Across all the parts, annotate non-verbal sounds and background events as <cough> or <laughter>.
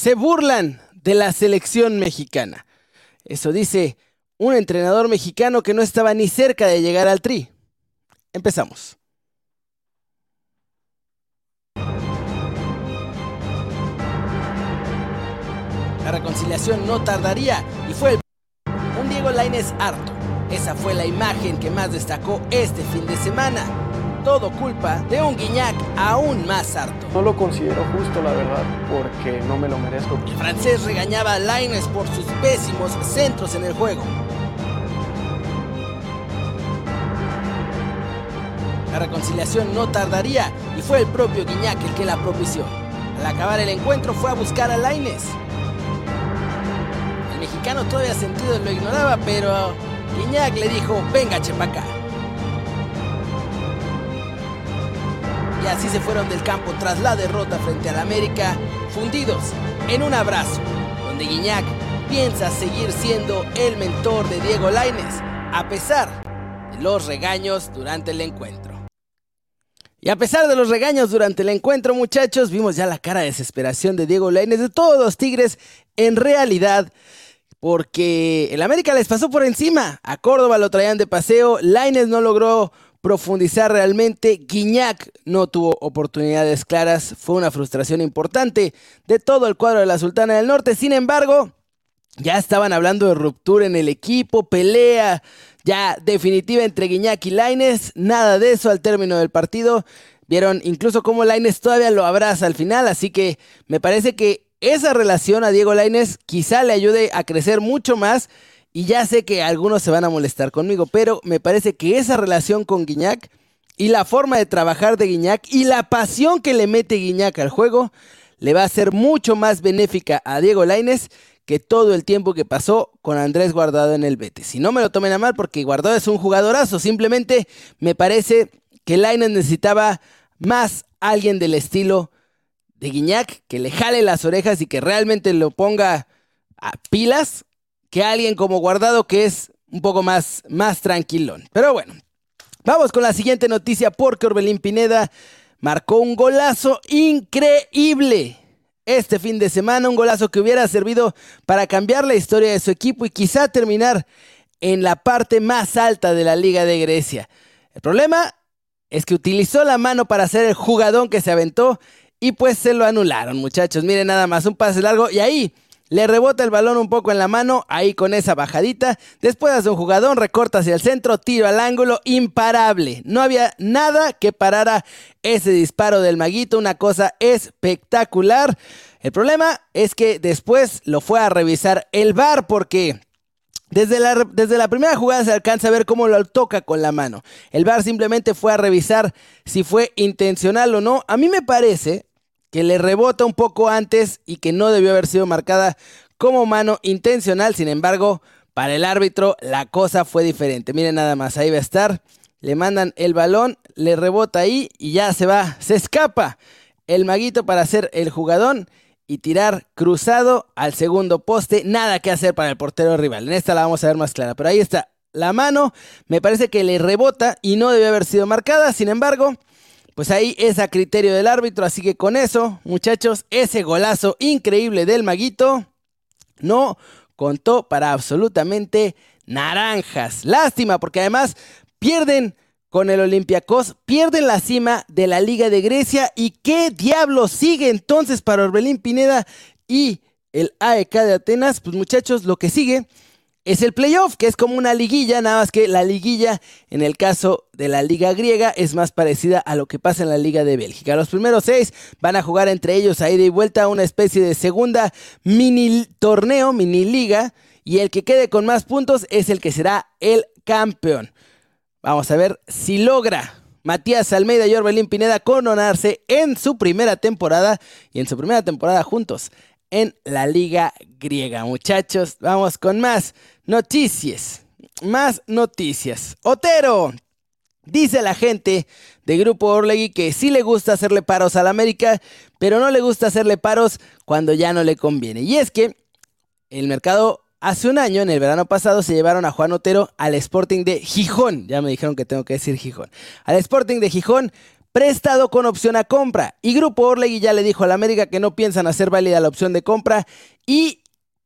se burlan de la selección mexicana. Eso dice un entrenador mexicano que no estaba ni cerca de llegar al tri. Empezamos. La reconciliación no tardaría y fue el... un Diego Lainez harto. Esa fue la imagen que más destacó este fin de semana. Todo culpa de un Guiñac aún más harto. No lo considero justo, la verdad, porque no me lo merezco. El francés regañaba a Lainez por sus pésimos centros en el juego. La reconciliación no tardaría y fue el propio Guiñac el que la propició. Al acabar el encuentro fue a buscar a Lainez. El mexicano todavía sentido lo ignoraba, pero Guiñac le dijo, venga chepaca. Así se fueron del campo tras la derrota frente al América, fundidos en un abrazo, donde Guiñac piensa seguir siendo el mentor de Diego Lainez, a pesar de los regaños durante el encuentro. Y a pesar de los regaños durante el encuentro, muchachos, vimos ya la cara de desesperación de Diego Lainez, de todos los Tigres, en realidad, porque el América les pasó por encima. A Córdoba lo traían de paseo, Lainez no logró profundizar realmente, Guiñac no tuvo oportunidades claras, fue una frustración importante de todo el cuadro de la Sultana del Norte. Sin embargo, ya estaban hablando de ruptura en el equipo, pelea ya definitiva entre Guiñac y Laines. Nada de eso al término del partido. Vieron incluso cómo Laines todavía lo abraza al final, así que me parece que esa relación a Diego Laines quizá le ayude a crecer mucho más. Y ya sé que algunos se van a molestar conmigo, pero me parece que esa relación con Guiñac y la forma de trabajar de Guiñac y la pasión que le mete Guiñac al juego le va a ser mucho más benéfica a Diego Laines que todo el tiempo que pasó con Andrés Guardado en el Betis. Si no me lo tomen a mal porque Guardado es un jugadorazo, simplemente me parece que Lainez necesitaba más alguien del estilo de Guiñac, que le jale las orejas y que realmente lo ponga a pilas, que alguien como Guardado que es un poco más, más tranquilón. Pero bueno, vamos con la siguiente noticia porque Orbelín Pineda marcó un golazo increíble este fin de semana, un golazo que hubiera servido para cambiar la historia de su equipo y quizá terminar en la parte más alta de la Liga de Grecia. El problema es que utilizó la mano para hacer el jugadón que se aventó y pues se lo anularon, muchachos. Miren nada más, un pase largo y ahí le rebota el balón un poco en la mano, ahí con esa bajadita. Después hace un jugadón, recorta hacia el centro, tiro al ángulo, imparable. No había nada que parara ese disparo del maguito, una cosa espectacular. El problema es que después lo fue a revisar el VAR porque... Desde la, desde la, primera jugada se alcanza a ver cómo lo toca con la mano. El VAR simplemente fue a revisar si fue intencional o no. A mí me parece, que le rebota un poco antes y que no debió haber sido marcada como mano intencional. Sin embargo, para el árbitro la cosa fue diferente. Miren nada más, ahí va a estar. Le mandan el balón, le rebota ahí y ya se va, se escapa el maguito para hacer el jugadón y tirar cruzado al segundo poste. Nada que hacer para el portero rival. En esta la vamos a ver más clara, pero ahí está la mano. Me parece que le rebota y no debió haber sido marcada. Sin embargo, pues ahí es a criterio del árbitro, así que con eso, muchachos, ese golazo increíble del maguito no contó para absolutamente naranjas. Lástima, porque además pierden con el Olympiacos, pierden la cima de la Liga de Grecia. ¿Y qué diablos sigue entonces para Orbelín Pineda y el AEK de Atenas? Pues muchachos, lo que sigue es el playoff, que es como una liguilla, nada más que la liguilla, en el caso de la liga griega, es más parecida a lo que pasa en la liga de Bélgica. Los primeros seis van a jugar entre ellos a ida y vuelta una especie de segunda mini torneo, mini liga, y el que quede con más puntos es el que será el campeón. Vamos a ver si logra Matías Almeida y Orbelín Pineda coronarse en su primera temporada y en su primera temporada juntos en la liga griega. Muchachos, vamos con más noticias. Más noticias. Otero. Dice la gente de Grupo Orlegui que sí le gusta hacerle paros al América, pero no le gusta hacerle paros cuando ya no le conviene. Y es que el mercado hace un año, en el verano pasado, se llevaron a Juan Otero al Sporting de Gijón. Ya me dijeron que tengo que decir Gijón. Al Sporting de Gijón prestado con opción a compra. Y Grupo Orlegui ya le dijo a la América que no piensan hacer válida la opción de compra y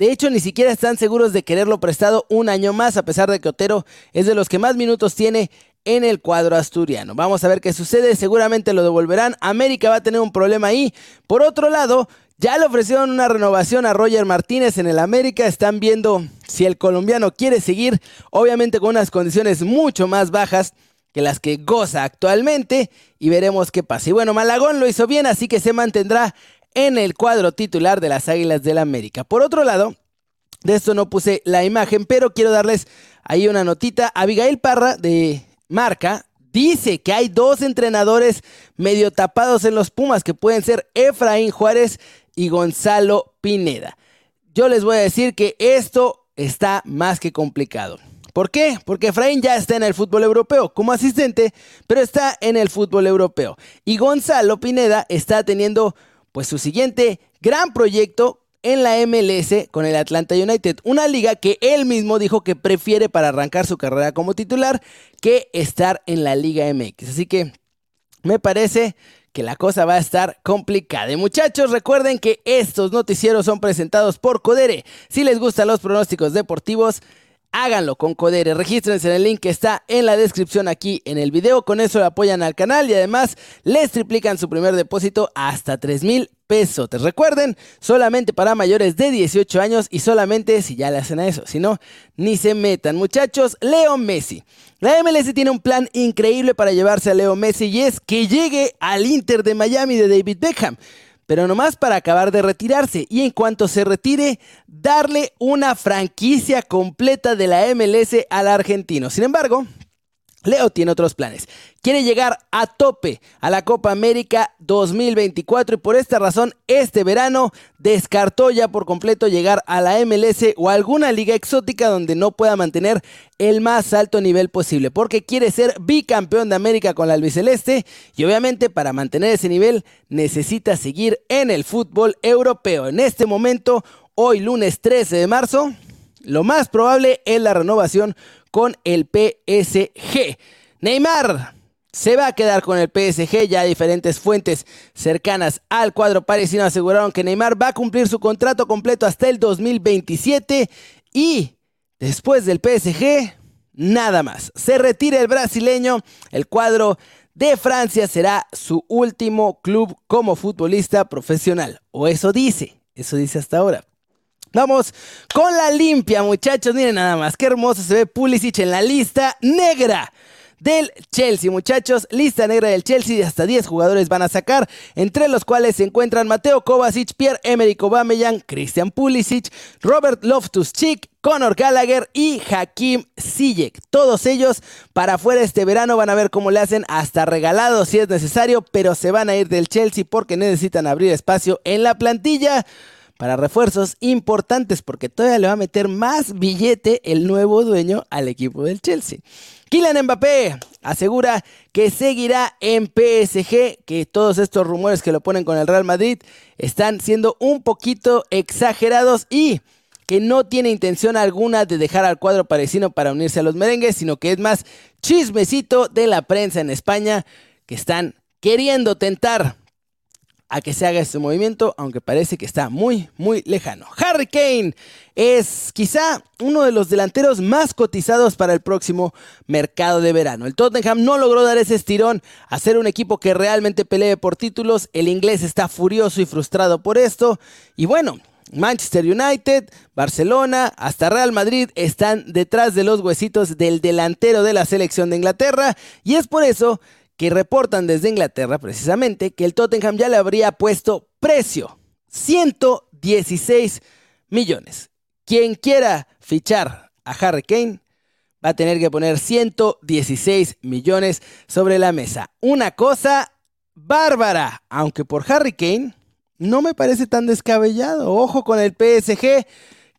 de hecho, ni siquiera están seguros de quererlo prestado un año más, a pesar de que Otero es de los que más minutos tiene en el cuadro asturiano. Vamos a ver qué sucede, seguramente lo devolverán. América va a tener un problema ahí. Por otro lado, ya le ofrecieron una renovación a Roger Martínez en el América. Están viendo si el colombiano quiere seguir, obviamente con unas condiciones mucho más bajas que las que goza actualmente y veremos qué pasa. Y bueno, Malagón lo hizo bien, así que se mantendrá en el cuadro titular de las Águilas del América. Por otro lado, de esto no puse la imagen, pero quiero darles ahí una notita. Abigail Parra de Marca dice que hay dos entrenadores medio tapados en los Pumas que pueden ser Efraín Juárez y Gonzalo Pineda. Yo les voy a decir que esto está más que complicado. ¿Por qué? Porque Efraín ya está en el fútbol europeo como asistente, pero está en el fútbol europeo. Y Gonzalo Pineda está teniendo pues su siguiente gran proyecto en la MLS con el Atlanta United, una liga que él mismo dijo que prefiere para arrancar su carrera como titular que estar en la Liga MX. Así que me parece que la cosa va a estar complicada. Y muchachos, recuerden que estos noticieros son presentados por Codere. Si les gustan los pronósticos deportivos, háganlo con Codere. Regístrense en el link que está en la descripción aquí en el video. Con eso le apoyan al canal y además les triplican su primer depósito hasta 3 mil pesos. Te recuerden, solamente para mayores de 18 años y solamente si ya le hacen a eso. Si no, ni se metan. Muchachos, Leo Messi. La MLS tiene un plan increíble para llevarse a Leo Messi y es que llegue al Inter de Miami de David Beckham pero nomás para acabar de retirarse y en cuanto se retire, darle una franquicia completa de la MLS al argentino. Sin embargo, Leo tiene otros planes. Quiere llegar a tope a la Copa América 2024 y por esta razón este verano descartó ya por completo llegar a la MLS o alguna liga exótica donde no pueda mantener el más alto nivel posible porque quiere ser bicampeón de América con la albiceleste y obviamente para mantener ese nivel necesita seguir en el fútbol europeo. En este momento, hoy lunes 13 de marzo, lo más probable es la renovación con el PSG. Neymar se va a quedar con el PSG. Ya diferentes fuentes cercanas al cuadro parisino aseguraron que Neymar va a cumplir su contrato completo hasta el 2027 y después del PSG, nada más. Se retira el brasileño. El cuadro de Francia será su último club como futbolista profesional. O eso dice, eso dice hasta ahora. Vamos con la limpia, muchachos. Miren nada más, qué hermoso se ve Pulisic en la lista negra del Chelsea, muchachos. Lista negra del Chelsea, hasta 10 jugadores van a sacar, entre los cuales se encuentran Mateo Kovacic, Pierre-Emerick Aubameyang, Christian Pulisic, Robert Loftus-Cheek, Conor Gallagher y Hakim Ziyech. Todos ellos para afuera este verano van a ver cómo le hacen hasta regalado si es necesario, pero se van a ir del Chelsea porque necesitan abrir espacio en la plantilla para refuerzos importantes porque todavía le va a meter más billete el nuevo dueño al equipo del Chelsea. Kylian Mbappé asegura que seguirá en PSG, que todos estos rumores que lo ponen con el Real Madrid están siendo un poquito exagerados y que no tiene intención alguna de dejar al cuadro parisino para unirse a los merengues, sino que es más chismecito de la prensa en España que están queriendo tentar a que se haga este movimiento, aunque parece que está muy, muy lejano. Harry Kane es quizá uno de los delanteros más cotizados para el próximo mercado de verano. El Tottenham no logró dar ese estirón a ser un equipo que realmente pelee por títulos. El inglés está furioso y frustrado por esto. Y bueno, Manchester United, Barcelona, hasta Real Madrid están detrás de los huesitos del delantero de la selección de Inglaterra. Y es por eso que reportan desde Inglaterra precisamente que el Tottenham ya le habría puesto precio, 116 millones. Quien quiera fichar a Harry Kane va a tener que poner 116 millones sobre la mesa. Una cosa bárbara, aunque por Harry Kane no me parece tan descabellado. Ojo con el PSG,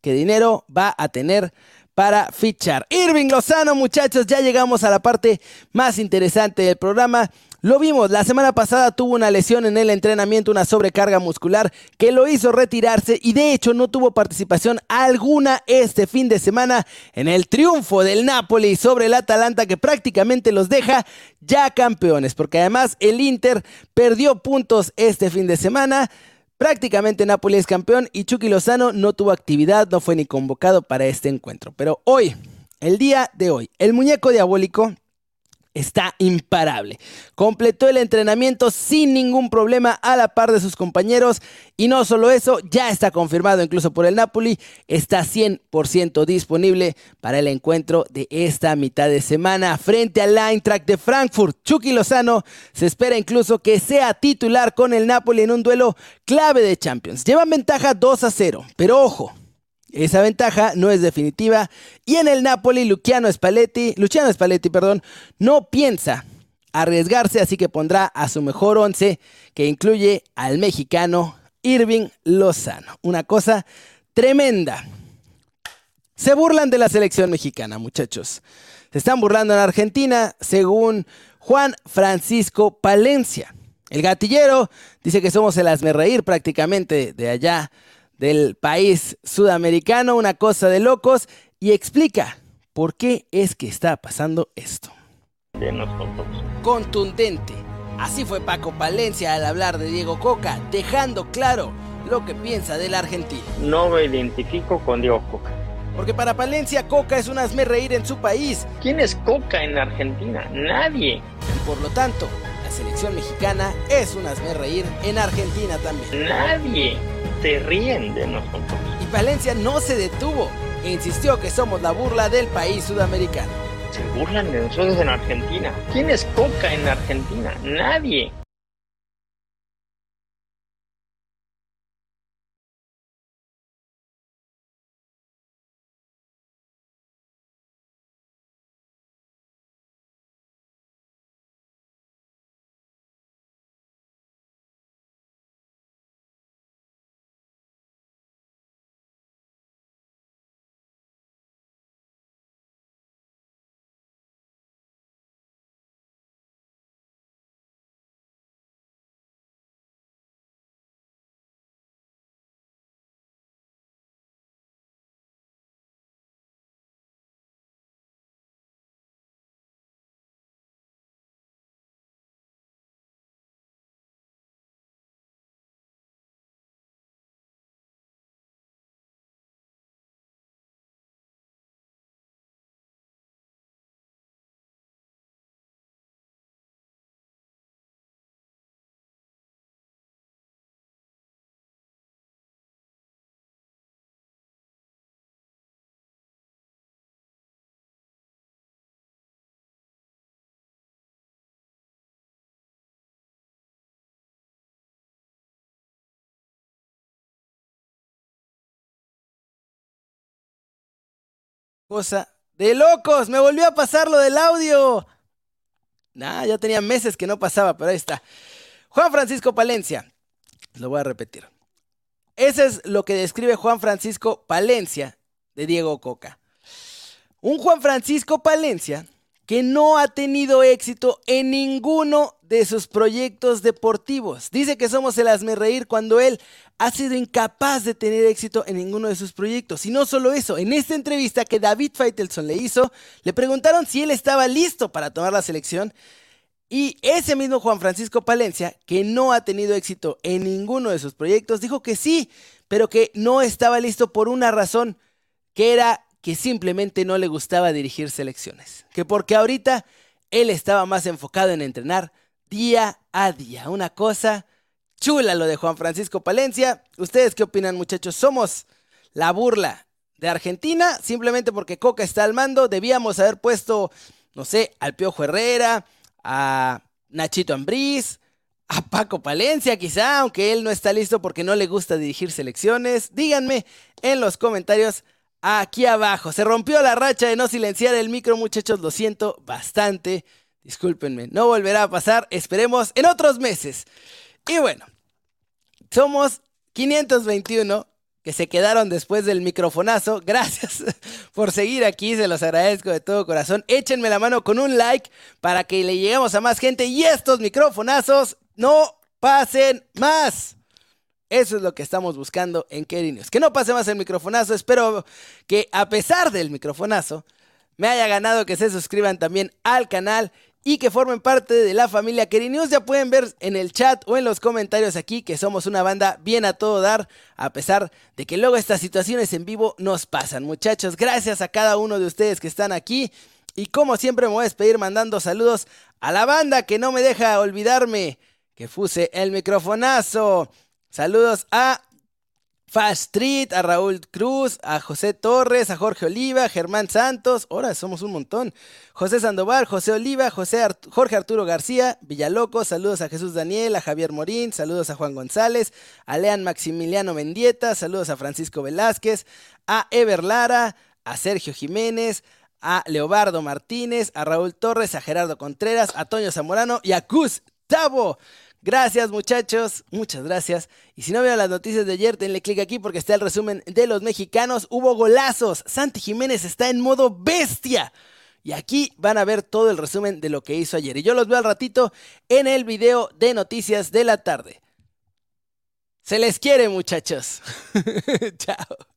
que dinero va a tener para fichar. Irving Lozano, muchachos, ya llegamos a la parte más interesante del programa. Lo vimos, la semana pasada tuvo una lesión en el entrenamiento, una sobrecarga muscular que lo hizo retirarse y de hecho no tuvo participación alguna este fin de semana en el triunfo del Napoli sobre el Atalanta que prácticamente los deja ya campeones, porque además el Inter perdió puntos este fin de semana. Prácticamente Napoli es campeón y Chucky Lozano no tuvo actividad, no fue ni convocado para este encuentro. Pero hoy, el día de hoy, el muñeco diabólico está imparable. Completó el entrenamiento sin ningún problema a la par de sus compañeros y no solo eso, ya está confirmado incluso por el Napoli, está 100% disponible para el encuentro de esta mitad de semana frente al Eintracht de Frankfurt. Chucky Lozano se espera incluso que sea titular con el Napoli en un duelo clave de Champions. Llevan ventaja 2 a 0, pero ojo, esa ventaja no es definitiva y en el Napoli Luciano Spalletti, Luciano Spalletti, perdón, no piensa arriesgarse, así que pondrá a su mejor once, que incluye al mexicano Irving Lozano. Una cosa tremenda. Se burlan de la selección mexicana, muchachos. Se están burlando en Argentina, según Juan Francisco Palencia. El gatillero dice que somos el reír prácticamente de allá del país sudamericano, una cosa de locos, y explica por qué es que está pasando esto. De nosotros. Contundente. Así fue Paco Palencia al hablar de Diego Coca, dejando claro lo que piensa del argentino. No me identifico con Diego Coca. Porque para Palencia Coca es un asme reír en su país. ¿Quién es Coca en Argentina? Nadie. Y por lo tanto, la selección mexicana es un asme reír en Argentina también. Nadie se ríen de nosotros. Y Palencia no se detuvo e insistió que somos la burla del país sudamericano. Se burlan de nosotros en Argentina. ¿Quién es Coca en Argentina? Nadie. Cosa de locos, me volvió a pasar lo del audio. Nah, ya tenía meses que no pasaba, pero ahí está. Juan Francisco Palencia, lo voy a repetir. Ese es lo que describe Juan Francisco Palencia de Diego Coca. Un Juan Francisco Palencia que no ha tenido éxito en ninguno de sus proyectos deportivos. Dice que somos el hazme reír cuando él ha sido incapaz de tener éxito en ninguno de sus proyectos. Y no solo eso, en esta entrevista que David Feitelson le hizo, le preguntaron si él estaba listo para tomar la selección. Y ese mismo Juan Francisco Palencia, que no ha tenido éxito en ninguno de sus proyectos, dijo que sí, pero que no estaba listo por una razón, que era que simplemente no le gustaba dirigir selecciones. Que porque ahorita él estaba más enfocado en entrenar día a día. Una cosa chula lo de Juan Francisco Palencia. ¿Ustedes qué opinan muchachos? ¿Somos la burla de Argentina? Simplemente porque Coca está al mando. Debíamos haber puesto, no sé, al Piojo Herrera, a Nachito Ambriz, a Paco Palencia quizá, aunque él no está listo porque no le gusta dirigir selecciones. Díganme en los comentarios aquí abajo. Se rompió la racha de no silenciar el micro, muchachos, lo siento bastante. Discúlpenme, no volverá a pasar, esperemos en otros meses. Y bueno, somos 521 que se quedaron después del microfonazo. <laughs> Gracias por seguir aquí, se los agradezco de todo corazón. Échenme la mano con un like para que le lleguemos a más gente y estos microfonazos no pasen más. Eso es lo que estamos buscando en Kerry Que no pase más el microfonazo. Espero que a pesar del microfonazo me haya ganado que se suscriban también al canal y que formen parte de la familia Kerry Ya pueden ver en el chat o en los comentarios aquí que somos una banda bien a todo dar, a pesar de que luego estas situaciones en vivo nos pasan. Muchachos, gracias a cada uno de ustedes que están aquí. Y como siempre me voy a despedir mandando saludos a la banda que no me deja olvidarme que fuse el microfonazo. Saludos a Fast Street, a Raúl Cruz, a José Torres, a Jorge Oliva, Germán Santos, ahora somos un montón, José Sandoval, José Oliva, José Jorge Arturo García, Villaloco, saludos a Jesús Daniel, a Javier Morín, saludos a Juan González, a Lean Maximiliano Mendieta, saludos a Francisco Velázquez, a Ever Lara, a Sergio Jiménez, a Leobardo Martínez, a Raúl Torres, a Gerardo Contreras, a Toño Zamorano y a Gustavo. Gracias muchachos, muchas gracias. Y si no vieron las noticias de ayer, denle clic aquí porque está el resumen de los mexicanos. Hubo golazos. Santi Jiménez está en modo bestia. Y aquí van a ver todo el resumen de lo que hizo ayer. Y yo los veo al ratito en el video de noticias de la tarde. Se les quiere muchachos. <laughs> Chao.